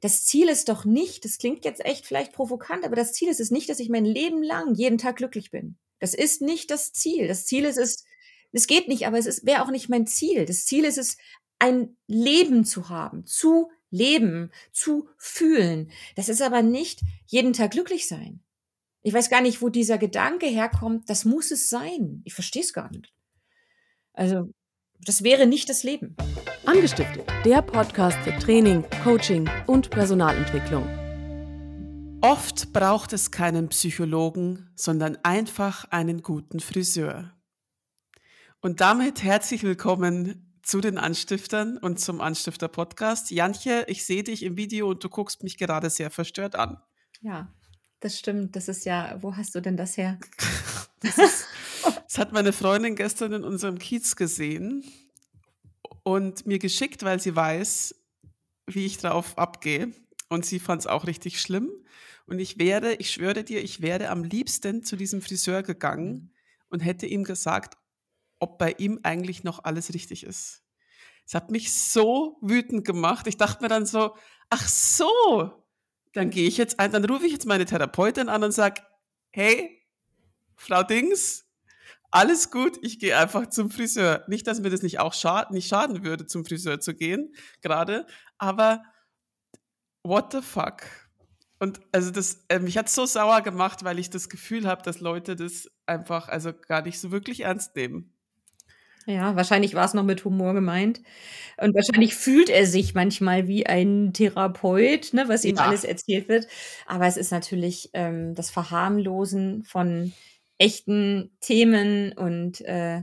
das Ziel ist doch nicht, das klingt jetzt echt vielleicht provokant, aber das Ziel ist es nicht, dass ich mein Leben lang jeden Tag glücklich bin. Das ist nicht das Ziel. Das Ziel ist es, es geht nicht, aber es wäre auch nicht mein Ziel. Das Ziel ist es, ein Leben zu haben, zu leben, zu fühlen. Das ist aber nicht jeden Tag glücklich sein. Ich weiß gar nicht, wo dieser Gedanke herkommt, das muss es sein. Ich verstehe es gar nicht. Also, das wäre nicht das Leben. Angestiftet, der Podcast für Training, Coaching und Personalentwicklung. Oft braucht es keinen Psychologen, sondern einfach einen guten Friseur. Und damit herzlich willkommen zu den Anstiftern und zum Anstifter Podcast. Jantje, ich sehe dich im Video und du guckst mich gerade sehr verstört an. Ja, das stimmt. Das ist ja, wo hast du denn das her? Das, ist, das hat meine Freundin gestern in unserem Kiez gesehen und mir geschickt, weil sie weiß, wie ich darauf abgehe. Und sie fand es auch richtig schlimm. Und ich wäre, ich schwöre dir, ich wäre am liebsten zu diesem Friseur gegangen und hätte ihm gesagt, ob bei ihm eigentlich noch alles richtig ist. Es hat mich so wütend gemacht. Ich dachte mir dann so, ach so, dann gehe ich jetzt ein, dann rufe ich jetzt meine Therapeutin an und sage, hey, Frau Dings, alles gut, ich gehe einfach zum Friseur. Nicht, dass mir das nicht auch schaden, nicht schaden würde, zum Friseur zu gehen, gerade, aber what the fuck? Und also das, äh, mich hat so sauer gemacht, weil ich das Gefühl habe, dass Leute das einfach also gar nicht so wirklich ernst nehmen. Ja, wahrscheinlich war es noch mit Humor gemeint. Und wahrscheinlich fühlt er sich manchmal wie ein Therapeut, ne, was ihm ja. alles erzählt wird. Aber es ist natürlich ähm, das Verharmlosen von echten Themen und äh,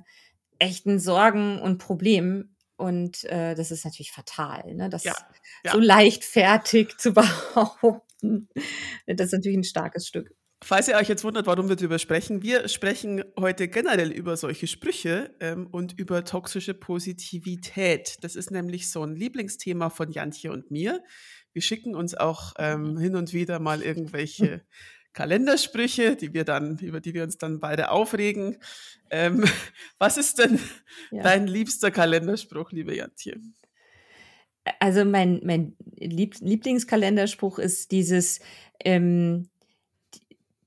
echten Sorgen und Problemen. Und äh, das ist natürlich fatal, ne? das ja, ja. so leichtfertig zu behaupten. Das ist natürlich ein starkes Stück. Falls ihr euch jetzt wundert, warum wir darüber sprechen, wir sprechen heute generell über solche Sprüche ähm, und über toxische Positivität. Das ist nämlich so ein Lieblingsthema von Jantje und mir. Wir schicken uns auch ähm, hin und wieder mal irgendwelche Kalendersprüche, die wir dann, über die wir uns dann beide aufregen. Ähm, was ist denn ja. dein liebster Kalenderspruch, liebe Jantje? Also mein, mein Lieblingskalenderspruch ist dieses, ähm,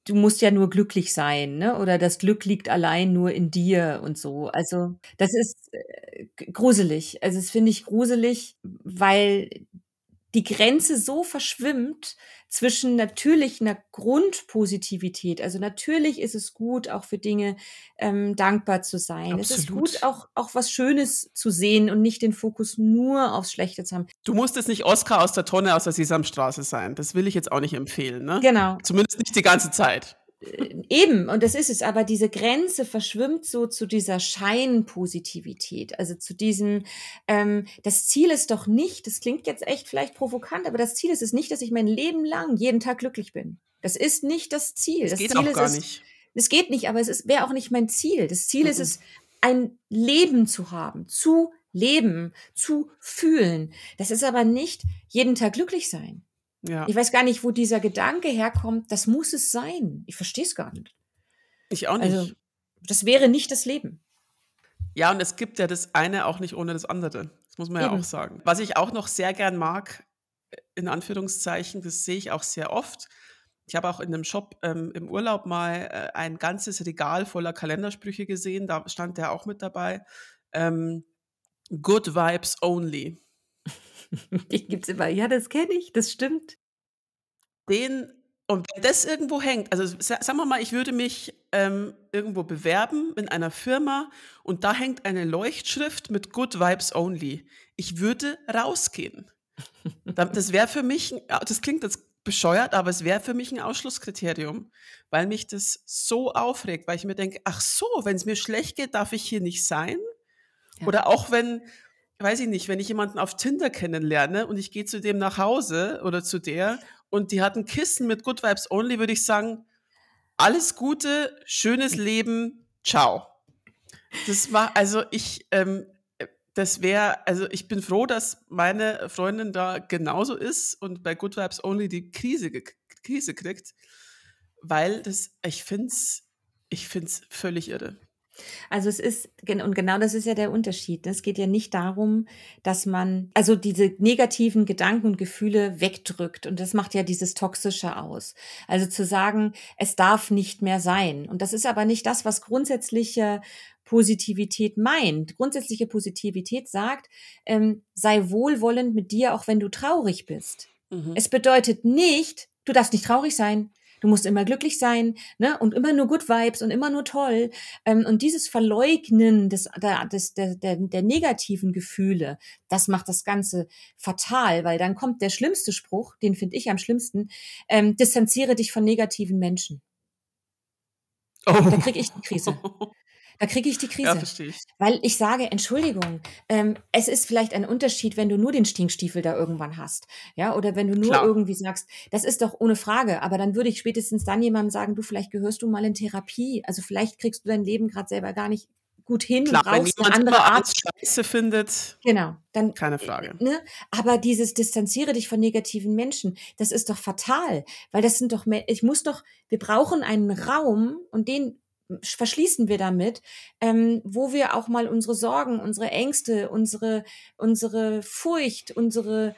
du musst ja nur glücklich sein, ne? Oder das Glück liegt allein nur in dir und so. Also das ist äh, gruselig. Also das finde ich gruselig, weil die Grenze so verschwimmt zwischen natürlich einer Grundpositivität. Also natürlich ist es gut, auch für Dinge ähm, dankbar zu sein. Absolut. Es ist gut, auch, auch was Schönes zu sehen und nicht den Fokus nur aufs Schlechte zu haben. Du musst jetzt nicht Oscar aus der Tonne aus der Sesamstraße sein. Das will ich jetzt auch nicht empfehlen. Ne? Genau. Zumindest nicht die ganze Zeit. Äh, eben, und das ist es, aber diese Grenze verschwimmt so zu dieser Scheinpositivität, also zu diesem, ähm, das Ziel ist doch nicht, das klingt jetzt echt vielleicht provokant, aber das Ziel ist es nicht, dass ich mein Leben lang jeden Tag glücklich bin. Das ist nicht das Ziel. Das, das geht Ziel auch gar es, nicht. Es geht nicht, aber es wäre auch nicht mein Ziel. Das Ziel mhm. ist es, ein Leben zu haben, zu leben, zu fühlen. Das ist aber nicht jeden Tag glücklich sein. Ja. Ich weiß gar nicht, wo dieser Gedanke herkommt, das muss es sein. Ich verstehe es gar nicht. Ich auch nicht. Also, das wäre nicht das Leben. Ja, und es gibt ja das eine auch nicht ohne das andere. Das muss man Eben. ja auch sagen. Was ich auch noch sehr gern mag, in Anführungszeichen, das sehe ich auch sehr oft. Ich habe auch in einem Shop ähm, im Urlaub mal äh, ein ganzes Regal voller Kalendersprüche gesehen. Da stand der auch mit dabei. Ähm, Good Vibes Only. Die gibt es immer. Ja, das kenne ich, das stimmt. Den und wenn das irgendwo hängt, also sagen wir mal, ich würde mich ähm, irgendwo bewerben in einer Firma und da hängt eine Leuchtschrift mit Good Vibes Only. Ich würde rausgehen. Das wäre für mich, das klingt jetzt bescheuert, aber es wäre für mich ein Ausschlusskriterium, weil mich das so aufregt, weil ich mir denke, ach so, wenn es mir schlecht geht, darf ich hier nicht sein. Ja. Oder auch wenn, weiß ich nicht, wenn ich jemanden auf Tinder kennenlerne und ich gehe zu dem nach Hause oder zu der und die hat ein Kissen mit Good Vibes Only, würde ich sagen, alles Gute, schönes Leben, ciao. Das war, also ich, ähm, das wäre, also ich bin froh, dass meine Freundin da genauso ist und bei Good Vibes Only die Krise, Krise kriegt, weil das, ich finde es ich find's völlig irre. Also es ist, und genau das ist ja der Unterschied. Es geht ja nicht darum, dass man, also diese negativen Gedanken und Gefühle wegdrückt. Und das macht ja dieses Toxische aus. Also zu sagen, es darf nicht mehr sein. Und das ist aber nicht das, was grundsätzliche Positivität meint. Grundsätzliche Positivität sagt, ähm, sei wohlwollend mit dir, auch wenn du traurig bist. Mhm. Es bedeutet nicht, du darfst nicht traurig sein. Du musst immer glücklich sein, ne? Und immer nur Good Vibes und immer nur toll. Ähm, und dieses Verleugnen des, der, des, der, der, der negativen Gefühle, das macht das Ganze fatal, weil dann kommt der schlimmste Spruch, den finde ich am schlimmsten, ähm, distanziere dich von negativen Menschen. Oh. Da krieg ich die Krise. Da kriege ich die Krise. Ja, verstehe ich. Weil ich sage, Entschuldigung, ähm, es ist vielleicht ein Unterschied, wenn du nur den Stinkstiefel da irgendwann hast. Ja, oder wenn du nur Klar. irgendwie sagst, das ist doch ohne Frage, aber dann würde ich spätestens dann jemandem sagen, du, vielleicht gehörst du mal in Therapie. Also vielleicht kriegst du dein Leben gerade selber gar nicht gut hin Klar, brauchst eine andere Art. Scheiße findet. Genau, dann keine Frage. Ne? Aber dieses distanziere dich von negativen Menschen, das ist doch fatal, weil das sind doch ich muss doch, wir brauchen einen Raum und den verschließen wir damit, ähm, wo wir auch mal unsere Sorgen, unsere Ängste, unsere, unsere Furcht, unsere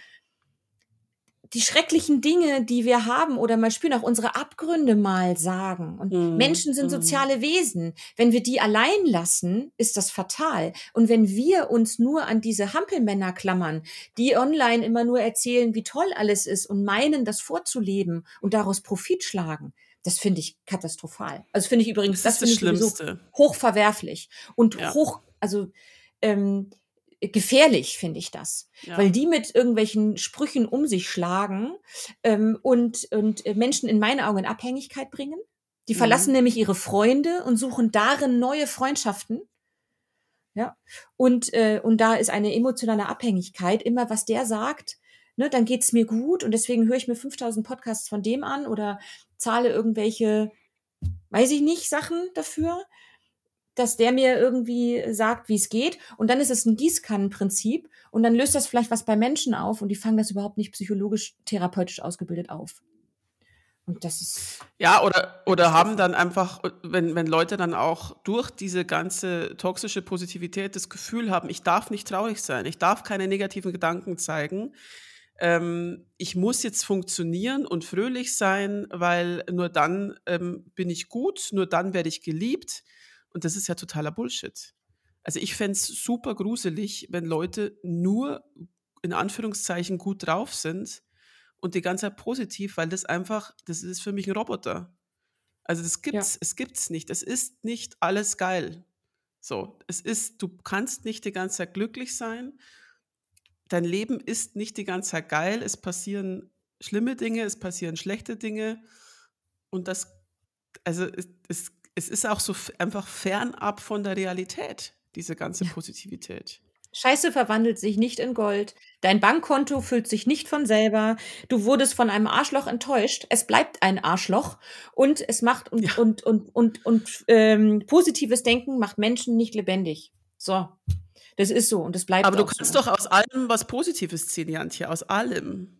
die schrecklichen Dinge, die wir haben oder mal spüren, auch unsere Abgründe mal sagen. Und mhm. Menschen sind mhm. soziale Wesen. Wenn wir die allein lassen, ist das fatal. Und wenn wir uns nur an diese Hampelmänner klammern, die online immer nur erzählen, wie toll alles ist und meinen, das vorzuleben und daraus Profit schlagen, das finde ich katastrophal. Also finde ich übrigens, das, das ist das Schlimmste. hochverwerflich und ja. hoch, also ähm, gefährlich finde ich das, ja. weil die mit irgendwelchen Sprüchen um sich schlagen ähm, und und Menschen in meinen Augen in Abhängigkeit bringen. Die mhm. verlassen nämlich ihre Freunde und suchen darin neue Freundschaften. Ja, und äh, und da ist eine emotionale Abhängigkeit. Immer was der sagt, ne, dann geht's mir gut und deswegen höre ich mir 5000 Podcasts von dem an oder zahle irgendwelche, weiß ich nicht, Sachen dafür, dass der mir irgendwie sagt, wie es geht. Und dann ist es ein Gießkannenprinzip und dann löst das vielleicht was bei Menschen auf und die fangen das überhaupt nicht psychologisch, therapeutisch ausgebildet auf. Und das ist. Ja, oder, oder haben dann einfach, wenn, wenn Leute dann auch durch diese ganze toxische Positivität das Gefühl haben, ich darf nicht traurig sein, ich darf keine negativen Gedanken zeigen, ähm, ich muss jetzt funktionieren und fröhlich sein, weil nur dann ähm, bin ich gut, nur dann werde ich geliebt. Und das ist ja totaler Bullshit. Also ich fände es super gruselig, wenn Leute nur in Anführungszeichen gut drauf sind und die ganze Zeit positiv, weil das einfach, das ist für mich ein Roboter. Also das gibt's, ja. es gibt's nicht. Es ist nicht alles geil. So, es ist, du kannst nicht die ganze Zeit glücklich sein dein Leben ist nicht die ganze Zeit geil, es passieren schlimme Dinge, es passieren schlechte Dinge und das, also es, es, es ist auch so einfach fernab von der Realität, diese ganze Positivität. Scheiße verwandelt sich nicht in Gold. Dein Bankkonto füllt sich nicht von selber. Du wurdest von einem Arschloch enttäuscht. Es bleibt ein Arschloch. Und es macht und, ja. und, und, und, und ähm, positives Denken macht Menschen nicht lebendig. So. Das ist so und das bleibt Aber du kannst so. doch aus allem was Positives ziehen, Jantje, aus allem.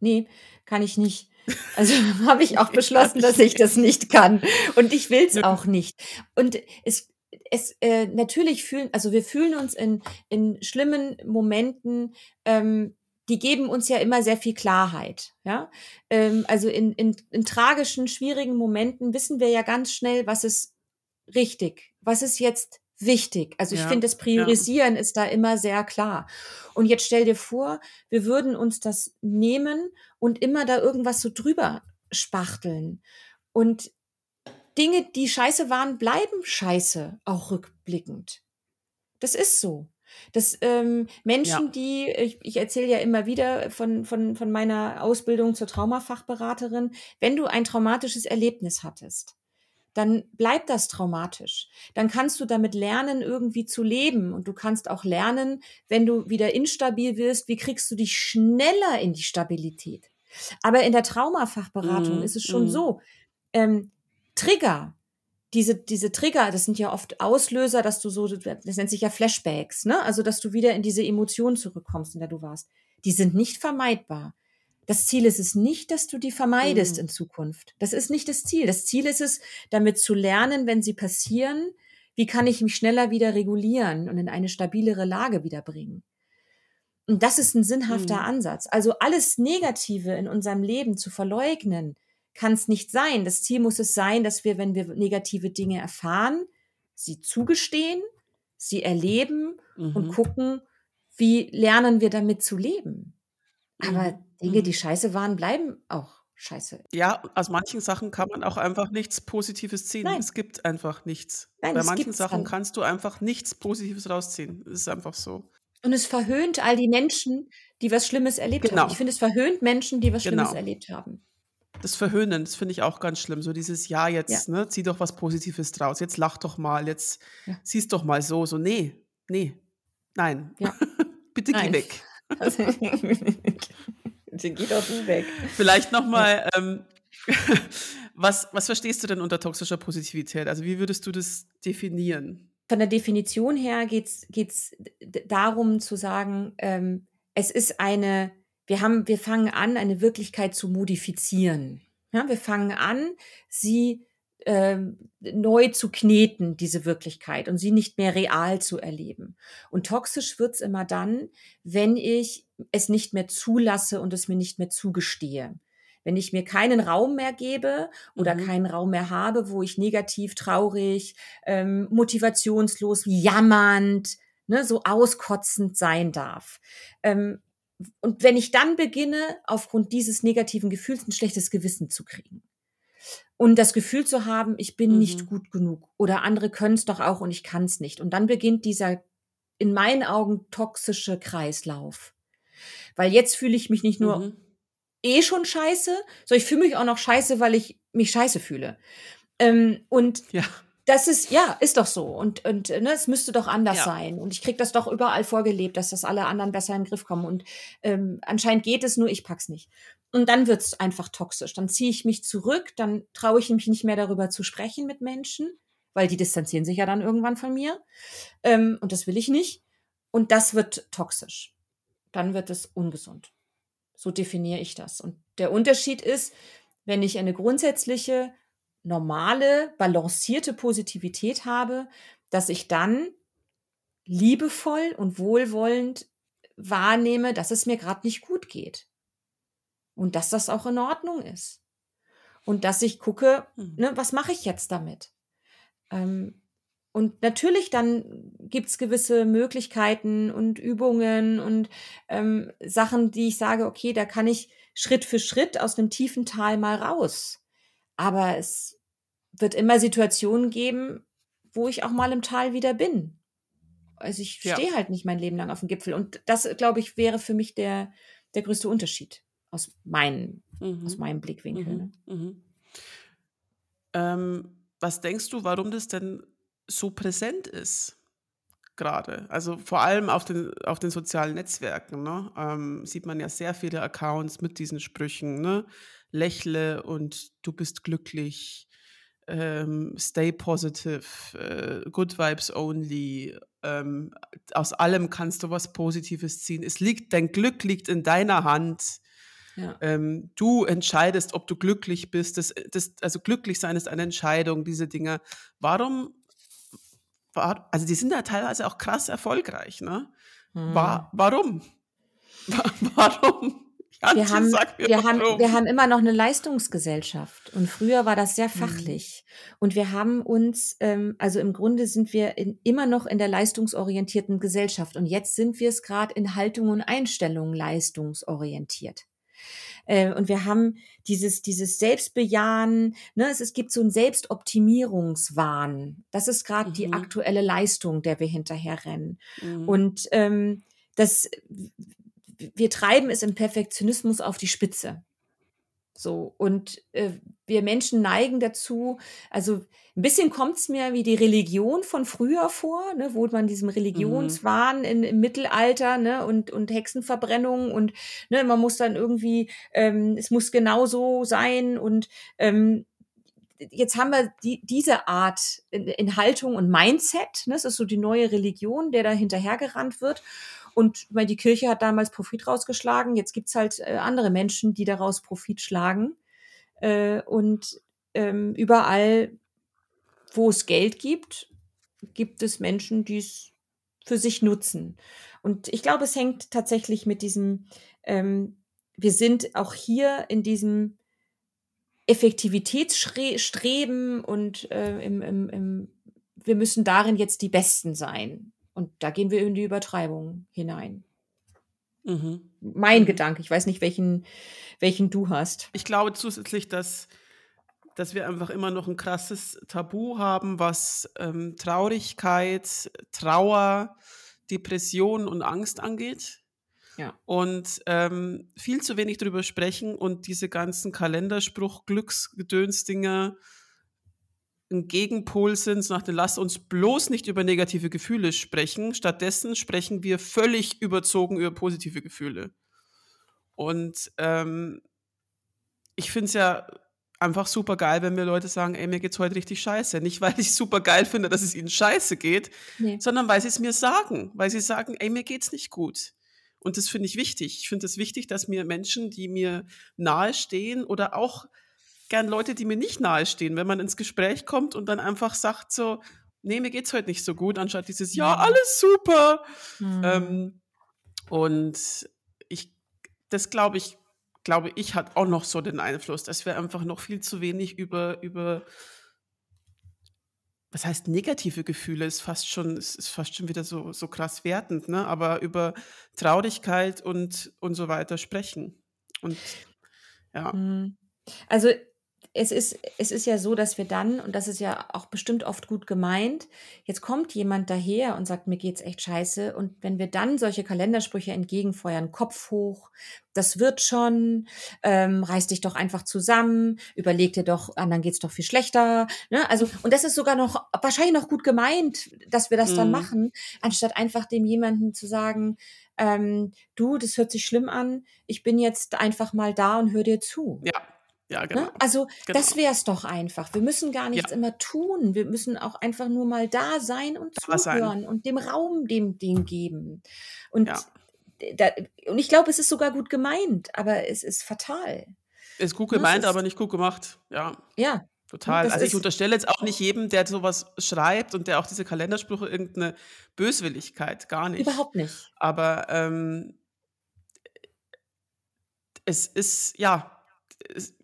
Nee, kann ich nicht. Also habe ich auch beschlossen, dass ich das nicht kann. Und ich will es auch nicht. Und es, es äh, natürlich fühlen, also wir fühlen uns in, in schlimmen Momenten, ähm, die geben uns ja immer sehr viel Klarheit. Ja? Ähm, also in, in, in tragischen, schwierigen Momenten wissen wir ja ganz schnell, was ist richtig, was ist jetzt wichtig. Also ich ja, finde, das Priorisieren ja. ist da immer sehr klar. Und jetzt stell dir vor, wir würden uns das nehmen und immer da irgendwas so drüber spachteln. Und Dinge, die scheiße waren, bleiben scheiße, auch rückblickend. Das ist so. Das ähm, Menschen, ja. die, ich, ich erzähle ja immer wieder von, von, von meiner Ausbildung zur Traumafachberaterin, wenn du ein traumatisches Erlebnis hattest, dann bleibt das traumatisch. Dann kannst du damit lernen, irgendwie zu leben. Und du kannst auch lernen, wenn du wieder instabil wirst, wie kriegst du dich schneller in die Stabilität. Aber in der Traumafachberatung mm, ist es schon mm. so, ähm, Trigger, diese, diese Trigger, das sind ja oft Auslöser, dass du so, das nennt sich ja Flashbacks, ne? Also, dass du wieder in diese Emotion zurückkommst, in der du warst. Die sind nicht vermeidbar. Das Ziel ist es nicht, dass du die vermeidest mhm. in Zukunft. Das ist nicht das Ziel. Das Ziel ist es, damit zu lernen, wenn sie passieren, wie kann ich mich schneller wieder regulieren und in eine stabilere Lage wiederbringen. Und das ist ein sinnhafter mhm. Ansatz. Also alles Negative in unserem Leben zu verleugnen, kann es nicht sein. Das Ziel muss es sein, dass wir, wenn wir negative Dinge erfahren, sie zugestehen, sie erleben mhm. und gucken, wie lernen wir damit zu leben. Aber mhm. Dinge, die scheiße waren, bleiben auch scheiße. Ja, aus manchen Sachen kann man auch einfach nichts Positives ziehen. Nein. Es gibt einfach nichts. Nein, Bei manchen Sachen dann. kannst du einfach nichts Positives rausziehen. Es ist einfach so. Und es verhöhnt all die Menschen, die was Schlimmes erlebt genau. haben. Ich finde, es verhöhnt Menschen, die was genau. Schlimmes erlebt haben. Das Verhöhnen, das finde ich auch ganz schlimm. So dieses Ja, jetzt, ja. ne, zieh doch was Positives draus. Jetzt lach doch mal, jetzt ja. siehst doch mal so. So, nee, nee, nein. Ja. Bitte nein. geh weg. Bitte geh doch du weg. Vielleicht nochmal, ähm, was, was verstehst du denn unter toxischer Positivität? Also wie würdest du das definieren? Von der Definition her geht es darum zu sagen, ähm, es ist eine, wir haben, wir fangen an, eine Wirklichkeit zu modifizieren. Ja, wir fangen an, sie äh, neu zu kneten, diese Wirklichkeit, und sie nicht mehr real zu erleben. Und toxisch wird's immer dann, wenn ich es nicht mehr zulasse und es mir nicht mehr zugestehe. Wenn ich mir keinen Raum mehr gebe oder mhm. keinen Raum mehr habe, wo ich negativ, traurig, ähm, motivationslos, jammernd, ne, so auskotzend sein darf. Ähm, und wenn ich dann beginne, aufgrund dieses negativen Gefühls ein schlechtes Gewissen zu kriegen und das Gefühl zu haben, ich bin mhm. nicht gut genug oder andere können es doch auch und ich kann es nicht. Und dann beginnt dieser in meinen Augen toxische Kreislauf. Weil jetzt fühle ich mich nicht nur mhm. eh schon scheiße, sondern ich fühle mich auch noch scheiße, weil ich mich scheiße fühle. Ähm, und ja. das ist, ja, ist doch so. Und, und ne, es müsste doch anders ja. sein. Und ich kriege das doch überall vorgelebt, dass das alle anderen besser in den Griff kommen. Und ähm, anscheinend geht es, nur ich pack's nicht. Und dann wird's einfach toxisch. Dann ziehe ich mich zurück, dann traue ich mich nicht mehr darüber zu sprechen mit Menschen, weil die distanzieren sich ja dann irgendwann von mir. Ähm, und das will ich nicht. Und das wird toxisch dann wird es ungesund. So definiere ich das. Und der Unterschied ist, wenn ich eine grundsätzliche, normale, balancierte Positivität habe, dass ich dann liebevoll und wohlwollend wahrnehme, dass es mir gerade nicht gut geht. Und dass das auch in Ordnung ist. Und dass ich gucke, hm. ne, was mache ich jetzt damit? Ähm, und natürlich dann gibt's gewisse Möglichkeiten und Übungen und ähm, Sachen, die ich sage, okay, da kann ich Schritt für Schritt aus einem tiefen Tal mal raus. Aber es wird immer Situationen geben, wo ich auch mal im Tal wieder bin. Also ich ja. stehe halt nicht mein Leben lang auf dem Gipfel. Und das, glaube ich, wäre für mich der, der größte Unterschied aus, mein, mhm. aus meinem Blickwinkel. Mhm. Ne? Mhm. Ähm, was denkst du, warum das denn so präsent ist gerade. Also vor allem auf den, auf den sozialen Netzwerken ne? ähm, sieht man ja sehr viele Accounts mit diesen Sprüchen. Ne? Lächle und du bist glücklich, ähm, stay positive, äh, good vibes only. Ähm, aus allem kannst du was Positives ziehen. Es liegt, dein Glück liegt in deiner Hand. Ja. Ähm, du entscheidest, ob du glücklich bist. Das, das, also glücklich sein ist eine Entscheidung, diese Dinge. Warum war, also die sind ja teilweise auch krass erfolgreich, ne? Hm. War, warum? warum? wir haben, wir, warum. haben, wir haben immer noch eine Leistungsgesellschaft und früher war das sehr hm. fachlich. Mhm. Und wir haben uns, ähm, also im Grunde sind wir in, immer noch in der leistungsorientierten Gesellschaft und jetzt sind wir es gerade in Haltung und Einstellung leistungsorientiert. Äh, und wir haben dieses, dieses Selbstbejahen, ne, es, es gibt so einen Selbstoptimierungswahn. Das ist gerade mhm. die aktuelle Leistung, der wir hinterher rennen. Mhm. Und ähm, das, wir treiben es im Perfektionismus auf die Spitze. So, und äh, wir Menschen neigen dazu, also ein bisschen kommt es mir wie die Religion von früher vor, ne, wo man diesem Religionswahn mhm. in, im Mittelalter ne, und, und Hexenverbrennung und ne, man muss dann irgendwie, ähm, es muss genau so sein und ähm, jetzt haben wir die, diese Art in, in Haltung und Mindset, ne, das ist so die neue Religion, der da hinterhergerannt wird. Und weil die Kirche hat damals Profit rausgeschlagen, jetzt gibt's halt äh, andere Menschen, die daraus Profit schlagen. Äh, und ähm, überall, wo es Geld gibt, gibt es Menschen, die es für sich nutzen. Und ich glaube, es hängt tatsächlich mit diesem, ähm, wir sind auch hier in diesem Effektivitätsstreben und äh, im, im, im, wir müssen darin jetzt die Besten sein. Und da gehen wir in die Übertreibung hinein. Mhm. Mein mhm. Gedanke, ich weiß nicht, welchen, welchen du hast. Ich glaube zusätzlich, dass, dass wir einfach immer noch ein krasses Tabu haben, was ähm, Traurigkeit, Trauer, Depression und Angst angeht. Ja. Und ähm, viel zu wenig darüber sprechen und diese ganzen Kalenderspruch, Glücksgedönsdinger ein Gegenpol sind, so nach dem Lass uns bloß nicht über negative Gefühle sprechen. Stattdessen sprechen wir völlig überzogen über positive Gefühle. Und ähm, ich finde es ja einfach super geil, wenn mir Leute sagen, ey, mir geht's heute richtig scheiße. Nicht, weil ich super geil finde, dass es ihnen scheiße geht, nee. sondern weil sie es mir sagen. Weil sie sagen, ey, mir geht's nicht gut. Und das finde ich wichtig. Ich finde es wichtig, dass mir Menschen, die mir nahestehen oder auch gern Leute, die mir nicht nahestehen, wenn man ins Gespräch kommt und dann einfach sagt so, nee, mir geht's heute nicht so gut, anstatt dieses, ja, alles super. Mhm. Ähm, und ich, das glaube ich, glaube ich, hat auch noch so den Einfluss, dass wir einfach noch viel zu wenig über, über was heißt negative Gefühle, ist fast schon, ist fast schon wieder so, so krass wertend, ne? aber über Traurigkeit und, und so weiter sprechen. Und ja. Mhm. Also es ist, es ist ja so, dass wir dann, und das ist ja auch bestimmt oft gut gemeint, jetzt kommt jemand daher und sagt, mir geht's echt scheiße. Und wenn wir dann solche Kalendersprüche entgegenfeuern, Kopf hoch, das wird schon, ähm, reiß dich doch einfach zusammen, überleg dir doch, anderen geht's doch viel schlechter. Ne? Also, und das ist sogar noch wahrscheinlich noch gut gemeint, dass wir das mhm. dann machen, anstatt einfach dem jemanden zu sagen, ähm, du, das hört sich schlimm an, ich bin jetzt einfach mal da und hör dir zu. Ja. Ja, ne? genau. Ne? Also genau. das wäre es doch einfach. Wir müssen gar nichts ja. immer tun. Wir müssen auch einfach nur mal da sein und da zuhören sein. und dem Raum dem Ding geben. Und, ja. da, und ich glaube, es ist sogar gut gemeint, aber es ist fatal. Ist gut ne, gemeint, ist, aber nicht gut gemacht. Ja. Ja. Total. Also ich unterstelle jetzt auch nicht jedem, der sowas schreibt und der auch diese Kalendersprüche irgendeine Böswilligkeit, gar nicht. Überhaupt nicht. Aber ähm, es ist, ja,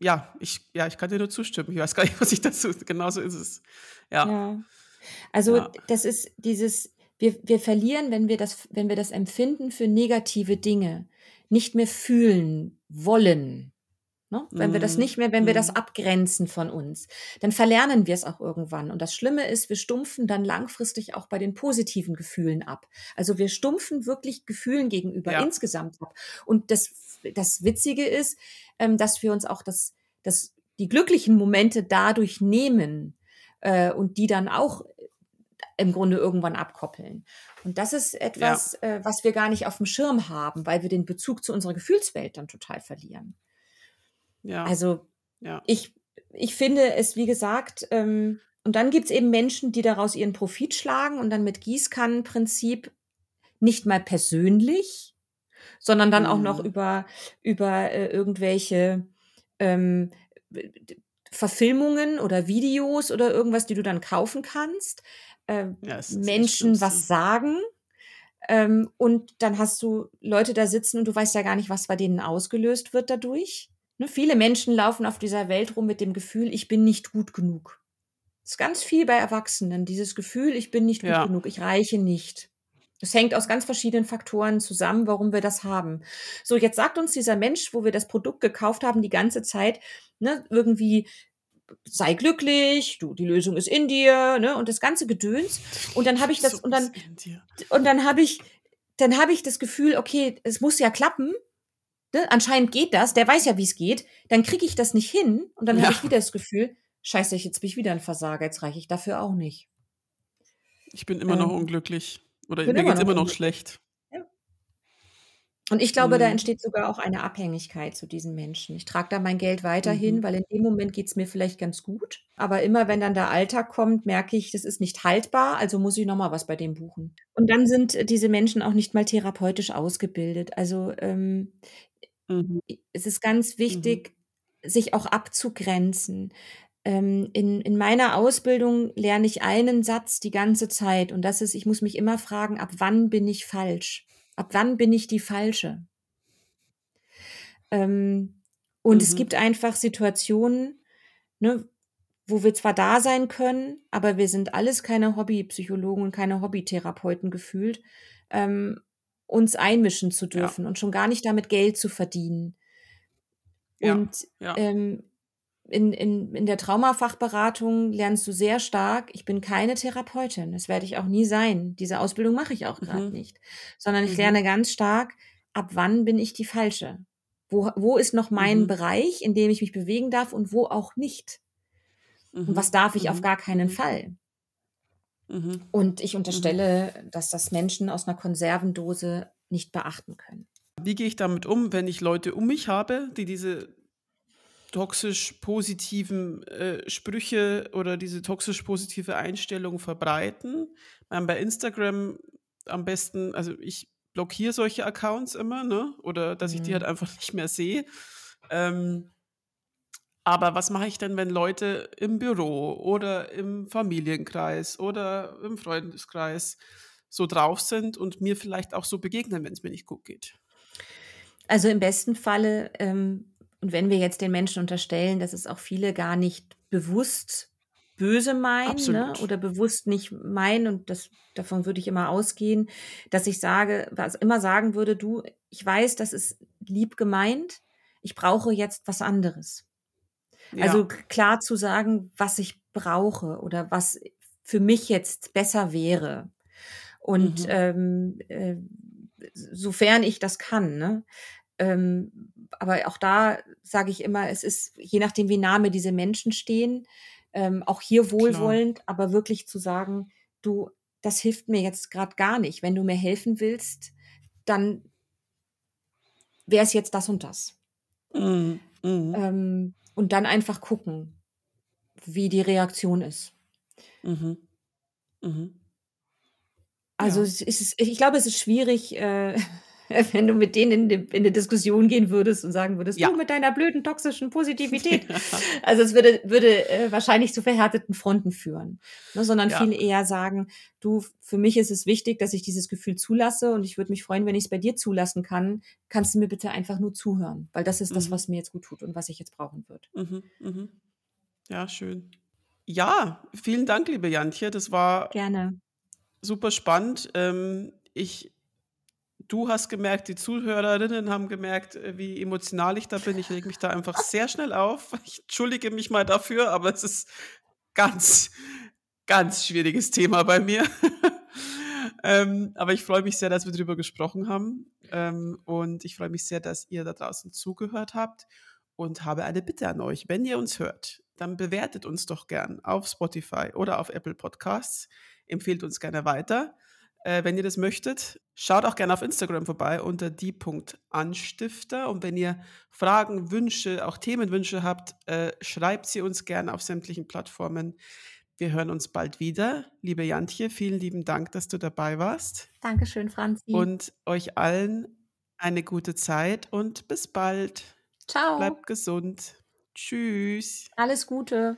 ja, ich, ja, ich kann dir nur zustimmen. Ich weiß gar nicht, was ich dazu, genauso ist es. Ja. ja. Also ja. das ist dieses, wir, wir verlieren, wenn wir das, wenn wir das Empfinden für negative Dinge nicht mehr fühlen wollen. Ne? Wenn mm. wir das mhm. nicht mehr, wenn mm. wir das mhm. abgrenzen von uns, dann verlernen wir es auch irgendwann. Und das Schlimme ist, wir stumpfen dann langfristig auch bei den positiven Gefühlen ab. Also wir stumpfen wirklich Gefühlen gegenüber ja. insgesamt ab. Und das, das Witzige ist, ähm, dass wir uns auch das, das, die glücklichen Momente dadurch nehmen äh, und die dann auch im Grunde irgendwann abkoppeln. Und das ist etwas, ja. äh, was wir gar nicht auf dem Schirm haben, weil wir den Bezug zu unserer Gefühlswelt dann total verlieren. Ja. Also ja. Ich, ich finde es, wie gesagt, ähm, und dann gibt es eben Menschen, die daraus ihren Profit schlagen und dann mit Gießkannenprinzip nicht mal persönlich sondern dann mhm. auch noch mhm. über, über äh, irgendwelche ähm, Verfilmungen oder Videos oder irgendwas, die du dann kaufen kannst, äh, ja, Menschen was sagen. Ähm, und dann hast du Leute da sitzen und du weißt ja gar nicht, was bei denen ausgelöst wird dadurch. Ne? Viele Menschen laufen auf dieser Welt rum mit dem Gefühl, ich bin nicht gut genug. Das ist ganz viel bei Erwachsenen, dieses Gefühl, ich bin nicht gut ja. genug, ich reiche nicht. Es hängt aus ganz verschiedenen Faktoren zusammen, warum wir das haben. So, jetzt sagt uns dieser Mensch, wo wir das Produkt gekauft haben, die ganze Zeit, ne, irgendwie sei glücklich, du, die Lösung ist in dir, ne, und das ganze Gedöns. Und dann habe ich das, so und dann, und dann habe ich, dann habe ich das Gefühl, okay, es muss ja klappen. Ne? Anscheinend geht das, der weiß ja, wie es geht. Dann kriege ich das nicht hin und dann ja. habe ich wieder das Gefühl, scheiße, jetzt bin ich wieder ein Versager, jetzt reiche ich dafür auch nicht. Ich bin immer ähm, noch unglücklich. Oder mir geht es immer noch schlecht. Ja. Und ich glaube, mhm. da entsteht sogar auch eine Abhängigkeit zu diesen Menschen. Ich trage da mein Geld weiterhin, mhm. weil in dem Moment geht es mir vielleicht ganz gut. Aber immer wenn dann der Alltag kommt, merke ich, das ist nicht haltbar, also muss ich nochmal was bei dem buchen. Und dann sind diese Menschen auch nicht mal therapeutisch ausgebildet. Also ähm, mhm. es ist ganz wichtig, mhm. sich auch abzugrenzen. Ähm, in, in meiner Ausbildung lerne ich einen Satz die ganze Zeit und das ist, ich muss mich immer fragen, ab wann bin ich falsch? Ab wann bin ich die Falsche? Ähm, und mhm. es gibt einfach Situationen, ne, wo wir zwar da sein können, aber wir sind alles keine Hobbypsychologen und keine Hobbytherapeuten gefühlt, ähm, uns einmischen zu dürfen ja. und schon gar nicht damit Geld zu verdienen. Ja. Und ja. Ähm, in, in, in der Traumafachberatung lernst du sehr stark, ich bin keine Therapeutin, das werde ich auch nie sein. Diese Ausbildung mache ich auch gerade mhm. nicht, sondern ich mhm. lerne ganz stark, ab wann bin ich die Falsche? Wo, wo ist noch mein mhm. Bereich, in dem ich mich bewegen darf und wo auch nicht? Und mhm. was darf ich auf mhm. gar keinen mhm. Fall? Und ich unterstelle, dass das Menschen aus einer Konservendose nicht beachten können. Wie gehe ich damit um, wenn ich Leute um mich habe, die diese toxisch positiven äh, Sprüche oder diese toxisch positive Einstellung verbreiten. Ähm, bei Instagram am besten, also ich blockiere solche Accounts immer, ne? Oder dass mhm. ich die halt mhm. einfach nicht mehr sehe. Ähm, aber was mache ich denn, wenn Leute im Büro oder im Familienkreis oder im Freundeskreis so drauf sind und mir vielleicht auch so begegnen, wenn es mir nicht gut geht? Also im besten Falle ähm, und wenn wir jetzt den Menschen unterstellen, dass es auch viele gar nicht bewusst böse meinen ne, oder bewusst nicht meinen, und das, davon würde ich immer ausgehen, dass ich sage, was immer sagen würde, du, ich weiß, das ist lieb gemeint, ich brauche jetzt was anderes. Ja. Also klar zu sagen, was ich brauche oder was für mich jetzt besser wäre. Und mhm. ähm, äh, sofern ich das kann, ne? Ähm, aber auch da sage ich immer, es ist, je nachdem, wie Name diese Menschen stehen, ähm, auch hier wohlwollend, Klar. aber wirklich zu sagen, du, das hilft mir jetzt gerade gar nicht. Wenn du mir helfen willst, dann wäre es jetzt das und das. Mhm. Mhm. Ähm, und dann einfach gucken, wie die Reaktion ist. Mhm. Mhm. Also ja. es ist, ich glaube, es ist schwierig, äh, wenn du mit denen in, eine Diskussion gehen würdest und sagen würdest, ja. du mit deiner blöden toxischen Positivität. also es würde, würde äh, wahrscheinlich zu verhärteten Fronten führen, ne, sondern ja. viel eher sagen, du, für mich ist es wichtig, dass ich dieses Gefühl zulasse und ich würde mich freuen, wenn ich es bei dir zulassen kann. Kannst du mir bitte einfach nur zuhören, weil das ist mhm. das, was mir jetzt gut tut und was ich jetzt brauchen würde. Mhm, mhm. Ja, schön. Ja, vielen Dank, liebe Jantje. Das war gerne super spannend. Ähm, ich Du hast gemerkt, die Zuhörerinnen haben gemerkt, äh, wie emotional ich da bin. Ich reg mich da einfach sehr schnell auf. Ich entschuldige mich mal dafür, aber es ist ganz, ganz schwieriges Thema bei mir. ähm, aber ich freue mich sehr, dass wir darüber gesprochen haben. Ähm, und ich freue mich sehr, dass ihr da draußen zugehört habt. Und habe eine Bitte an euch. Wenn ihr uns hört, dann bewertet uns doch gern auf Spotify oder auf Apple Podcasts. Empfehlt uns gerne weiter äh, wenn ihr das möchtet. Schaut auch gerne auf Instagram vorbei unter die.anstifter. Und wenn ihr Fragen, Wünsche, auch Themenwünsche habt, äh, schreibt sie uns gerne auf sämtlichen Plattformen. Wir hören uns bald wieder. Liebe Jantje, vielen lieben Dank, dass du dabei warst. Dankeschön, Franzi. Und euch allen eine gute Zeit und bis bald. Ciao. Bleibt gesund. Tschüss. Alles Gute.